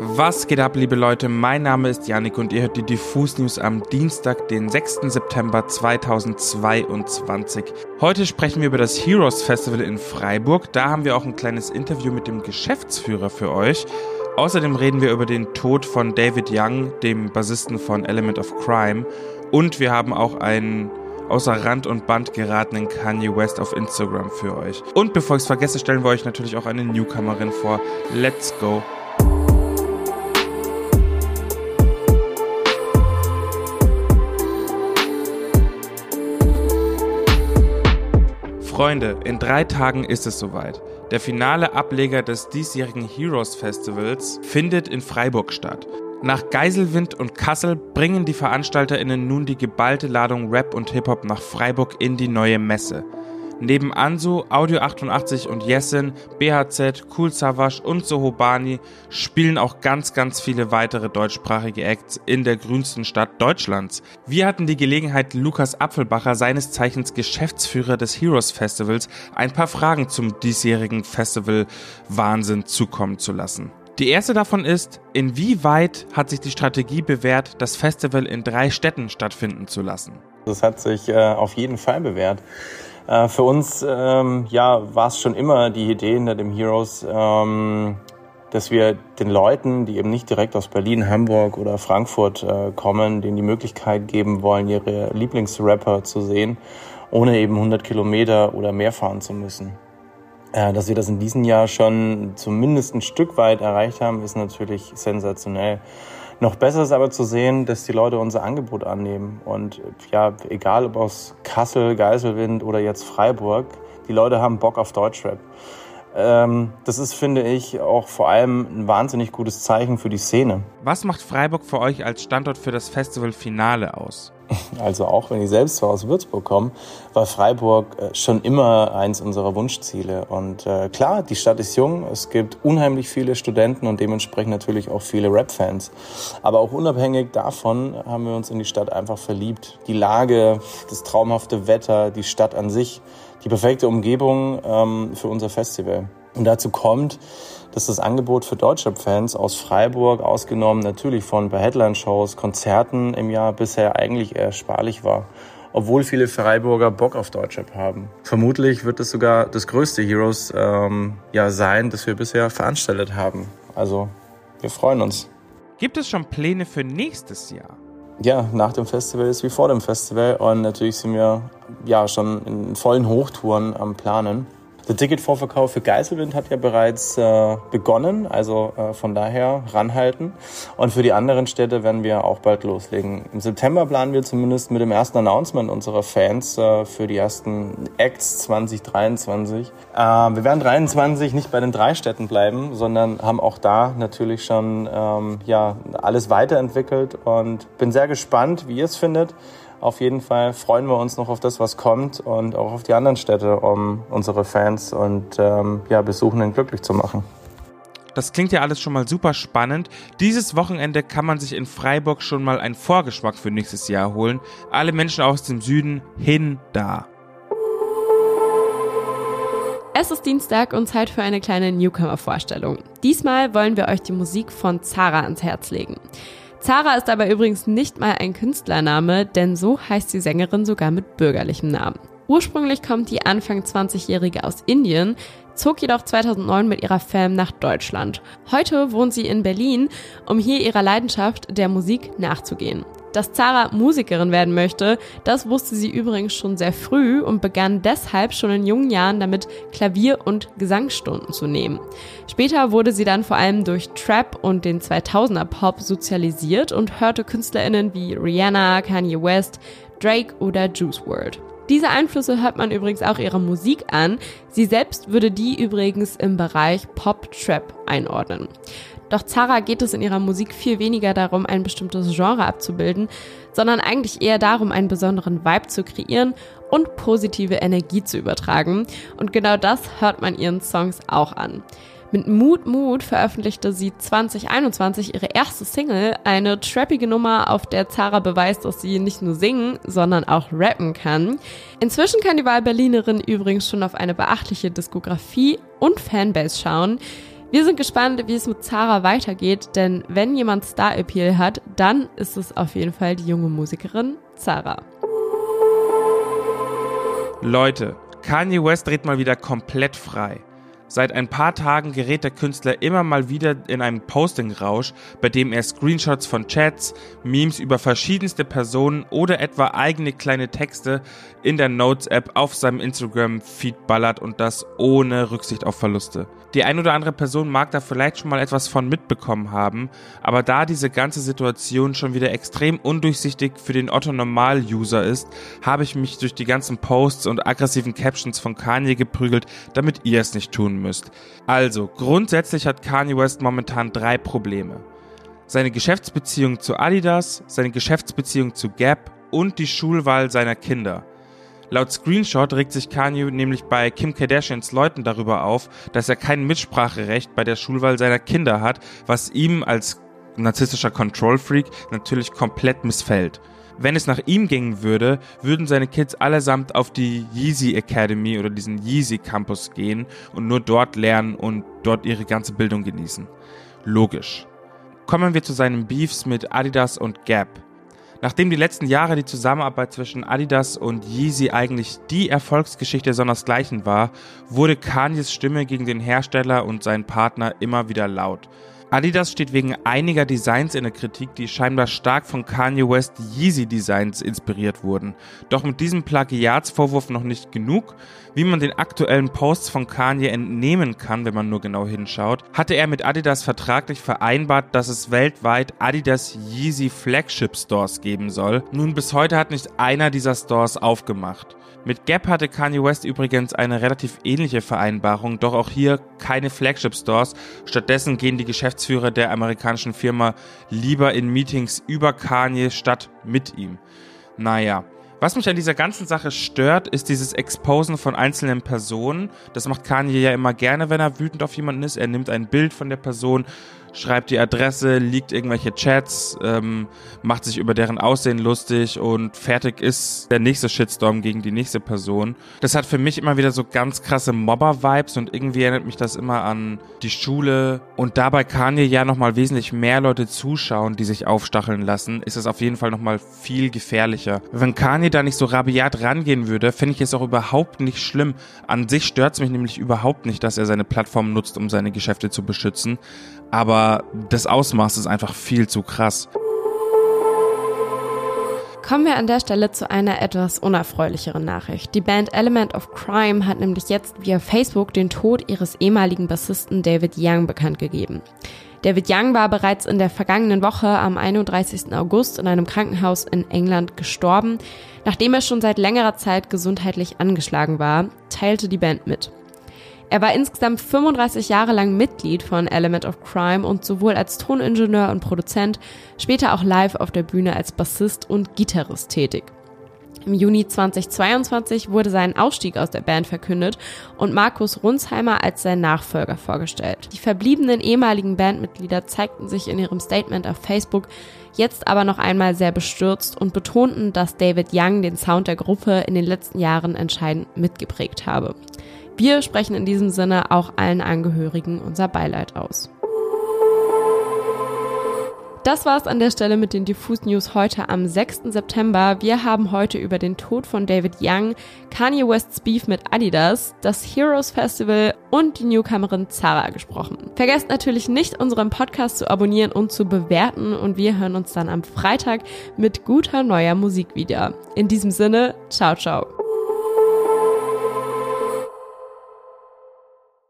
Was geht ab, liebe Leute? Mein Name ist Yannick und ihr hört die Diffus News am Dienstag, den 6. September 2022. Heute sprechen wir über das Heroes Festival in Freiburg. Da haben wir auch ein kleines Interview mit dem Geschäftsführer für euch. Außerdem reden wir über den Tod von David Young, dem Bassisten von Element of Crime. Und wir haben auch einen außer Rand und Band geratenen Kanye West auf Instagram für euch. Und bevor ich es vergesse, stellen wir euch natürlich auch eine Newcomerin vor. Let's go! Freunde, in drei Tagen ist es soweit. Der finale Ableger des diesjährigen Heroes Festivals findet in Freiburg statt. Nach Geiselwind und Kassel bringen die VeranstalterInnen nun die geballte Ladung Rap und Hip-Hop nach Freiburg in die neue Messe. Neben Ansu, Audio 88 und Yesin, BHZ, Cool Savage und Sohobani spielen auch ganz, ganz viele weitere deutschsprachige Acts in der grünsten Stadt Deutschlands. Wir hatten die Gelegenheit, Lukas Apfelbacher, seines Zeichens Geschäftsführer des Heroes Festivals, ein paar Fragen zum diesjährigen Festival Wahnsinn zukommen zu lassen. Die erste davon ist, inwieweit hat sich die Strategie bewährt, das Festival in drei Städten stattfinden zu lassen? Das hat sich äh, auf jeden Fall bewährt. Äh, für uns ähm, ja, war es schon immer die Idee hinter dem Heroes, ähm, dass wir den Leuten, die eben nicht direkt aus Berlin, Hamburg oder Frankfurt äh, kommen, denen die Möglichkeit geben wollen, ihre Lieblingsrapper zu sehen, ohne eben 100 Kilometer oder mehr fahren zu müssen. Äh, dass wir das in diesem Jahr schon zumindest ein Stück weit erreicht haben, ist natürlich sensationell. Noch besser ist aber zu sehen, dass die Leute unser Angebot annehmen. Und ja, egal ob aus Kassel, Geiselwind oder jetzt Freiburg, die Leute haben Bock auf Deutschrap. Ähm, das ist, finde ich, auch vor allem ein wahnsinnig gutes Zeichen für die Szene. Was macht Freiburg für euch als Standort für das Festival Finale aus? Also auch wenn ich selbst zwar aus Würzburg komme, war Freiburg äh, schon immer eins unserer Wunschziele. Und äh, klar, die Stadt ist jung, es gibt unheimlich viele Studenten und dementsprechend natürlich auch viele Rap-Fans. Aber auch unabhängig davon haben wir uns in die Stadt einfach verliebt. Die Lage, das traumhafte Wetter, die Stadt an sich, die perfekte Umgebung ähm, für unser Festival. Und dazu kommt, dass das Angebot für Deutschrap-Fans aus Freiburg, ausgenommen natürlich von ein Headline-Shows, Konzerten im Jahr bisher eigentlich eher sparlich war. Obwohl viele Freiburger Bock auf Deutschrap haben. Vermutlich wird es sogar das größte Heroes ähm, ja sein, das wir bisher veranstaltet haben. Also wir freuen uns. Gibt es schon Pläne für nächstes Jahr? Ja, nach dem Festival ist wie vor dem Festival und natürlich sind wir ja schon in vollen Hochtouren am Planen. Der Ticketvorverkauf für Geiselwind hat ja bereits äh, begonnen, also äh, von daher ranhalten. Und für die anderen Städte werden wir auch bald loslegen. Im September planen wir zumindest mit dem ersten Announcement unserer Fans äh, für die ersten Acts 2023. Äh, wir werden 23 nicht bei den drei Städten bleiben, sondern haben auch da natürlich schon ähm, ja, alles weiterentwickelt und bin sehr gespannt, wie ihr es findet. Auf jeden Fall freuen wir uns noch auf das, was kommt und auch auf die anderen Städte, um unsere Fans und ähm, ja, Besuchenden glücklich zu machen. Das klingt ja alles schon mal super spannend. Dieses Wochenende kann man sich in Freiburg schon mal einen Vorgeschmack für nächstes Jahr holen. Alle Menschen aus dem Süden hin da. Es ist Dienstag und Zeit für eine kleine Newcomer-Vorstellung. Diesmal wollen wir euch die Musik von Zara ans Herz legen. Zara ist aber übrigens nicht mal ein Künstlername, denn so heißt die Sängerin sogar mit bürgerlichem Namen. Ursprünglich kommt die Anfang 20-Jährige aus Indien, zog jedoch 2009 mit ihrer Fam nach Deutschland. Heute wohnt sie in Berlin, um hier ihrer Leidenschaft der Musik nachzugehen. Dass Zara Musikerin werden möchte, das wusste sie übrigens schon sehr früh und begann deshalb schon in jungen Jahren damit, Klavier- und Gesangsstunden zu nehmen. Später wurde sie dann vor allem durch Trap und den 2000er Pop sozialisiert und hörte KünstlerInnen wie Rihanna, Kanye West, Drake oder Juice WRLD. Diese Einflüsse hört man übrigens auch ihrer Musik an. Sie selbst würde die übrigens im Bereich Pop-Trap einordnen. Doch Zara geht es in ihrer Musik viel weniger darum, ein bestimmtes Genre abzubilden, sondern eigentlich eher darum, einen besonderen Vibe zu kreieren und positive Energie zu übertragen. Und genau das hört man ihren Songs auch an. Mit Mut Mut veröffentlichte sie 2021 ihre erste Single, eine trappige Nummer, auf der Zara beweist, dass sie nicht nur singen, sondern auch rappen kann. Inzwischen kann die Wahlberlinerin übrigens schon auf eine beachtliche Diskografie und Fanbase schauen. Wir sind gespannt, wie es mit Zara weitergeht, denn wenn jemand Star-Appeal hat, dann ist es auf jeden Fall die junge Musikerin Zara. Leute, Kanye West dreht mal wieder komplett frei. Seit ein paar Tagen gerät der Künstler immer mal wieder in einen Posting-Rausch, bei dem er Screenshots von Chats, Memes über verschiedenste Personen oder etwa eigene kleine Texte in der Notes-App auf seinem Instagram-Feed ballert und das ohne Rücksicht auf Verluste. Die ein oder andere Person mag da vielleicht schon mal etwas von mitbekommen haben, aber da diese ganze Situation schon wieder extrem undurchsichtig für den Otto-Normal-User ist, habe ich mich durch die ganzen Posts und aggressiven Captions von Kanye geprügelt, damit ihr es nicht tun müsst. Also, grundsätzlich hat Kanye West momentan drei Probleme. Seine Geschäftsbeziehung zu Adidas, seine Geschäftsbeziehung zu Gap und die Schulwahl seiner Kinder. Laut Screenshot regt sich Kanye nämlich bei Kim Kardashians Leuten darüber auf, dass er kein Mitspracherecht bei der Schulwahl seiner Kinder hat, was ihm als narzisstischer Control-Freak natürlich komplett missfällt. Wenn es nach ihm gingen würde, würden seine Kids allesamt auf die Yeezy Academy oder diesen Yeezy Campus gehen und nur dort lernen und dort ihre ganze Bildung genießen. Logisch. Kommen wir zu seinen Beefs mit Adidas und Gap. Nachdem die letzten Jahre die Zusammenarbeit zwischen Adidas und Yeezy eigentlich die Erfolgsgeschichte sondersgleichen war, wurde Kanyes Stimme gegen den Hersteller und seinen Partner immer wieder laut. Adidas steht wegen einiger Designs in der Kritik, die scheinbar stark von Kanye West Yeezy Designs inspiriert wurden. Doch mit diesem Plagiatsvorwurf noch nicht genug. Wie man den aktuellen Posts von Kanye entnehmen kann, wenn man nur genau hinschaut, hatte er mit Adidas vertraglich vereinbart, dass es weltweit Adidas Yeezy Flagship Stores geben soll. Nun bis heute hat nicht einer dieser Stores aufgemacht. Mit Gap hatte Kanye West übrigens eine relativ ähnliche Vereinbarung, doch auch hier keine Flagship Stores. Stattdessen gehen die Geschäftsführer der amerikanischen Firma lieber in Meetings über Kanye statt mit ihm. Naja. Was mich an dieser ganzen Sache stört, ist dieses Exposen von einzelnen Personen. Das macht Kanye ja immer gerne, wenn er wütend auf jemanden ist. Er nimmt ein Bild von der Person, schreibt die Adresse, liegt irgendwelche Chats, ähm, macht sich über deren Aussehen lustig und fertig ist der nächste Shitstorm gegen die nächste Person. Das hat für mich immer wieder so ganz krasse Mobber-Vibes und irgendwie erinnert mich das immer an die Schule. Und dabei Kanye ja nochmal wesentlich mehr Leute zuschauen, die sich aufstacheln lassen, ist es auf jeden Fall nochmal viel gefährlicher. Wenn Kanye da nicht so rabiat rangehen würde, finde ich es auch überhaupt nicht schlimm. An sich stört es mich nämlich überhaupt nicht, dass er seine Plattform nutzt, um seine Geschäfte zu beschützen aber das Ausmaß ist einfach viel zu krass. Kommen wir an der Stelle zu einer etwas unerfreulicheren Nachricht. Die Band Element of Crime hat nämlich jetzt via Facebook den Tod ihres ehemaligen Bassisten David Young bekannt gegeben. David Young war bereits in der vergangenen Woche am 31. August in einem Krankenhaus in England gestorben. Nachdem er schon seit längerer Zeit gesundheitlich angeschlagen war, teilte die Band mit. Er war insgesamt 35 Jahre lang Mitglied von Element of Crime und sowohl als Toningenieur und Produzent, später auch live auf der Bühne als Bassist und Gitarrist tätig. Im Juni 2022 wurde sein Ausstieg aus der Band verkündet und Markus Runsheimer als sein Nachfolger vorgestellt. Die verbliebenen ehemaligen Bandmitglieder zeigten sich in ihrem Statement auf Facebook jetzt aber noch einmal sehr bestürzt und betonten, dass David Young den Sound der Gruppe in den letzten Jahren entscheidend mitgeprägt habe. Wir sprechen in diesem Sinne auch allen Angehörigen unser Beileid aus. Das war's an der Stelle mit den Diffus News heute am 6. September. Wir haben heute über den Tod von David Young, Kanye Wests Beef mit Adidas, das Heroes Festival und die Newcomerin Zara gesprochen. Vergesst natürlich nicht, unseren Podcast zu abonnieren und zu bewerten und wir hören uns dann am Freitag mit guter neuer Musik wieder. In diesem Sinne, ciao, ciao.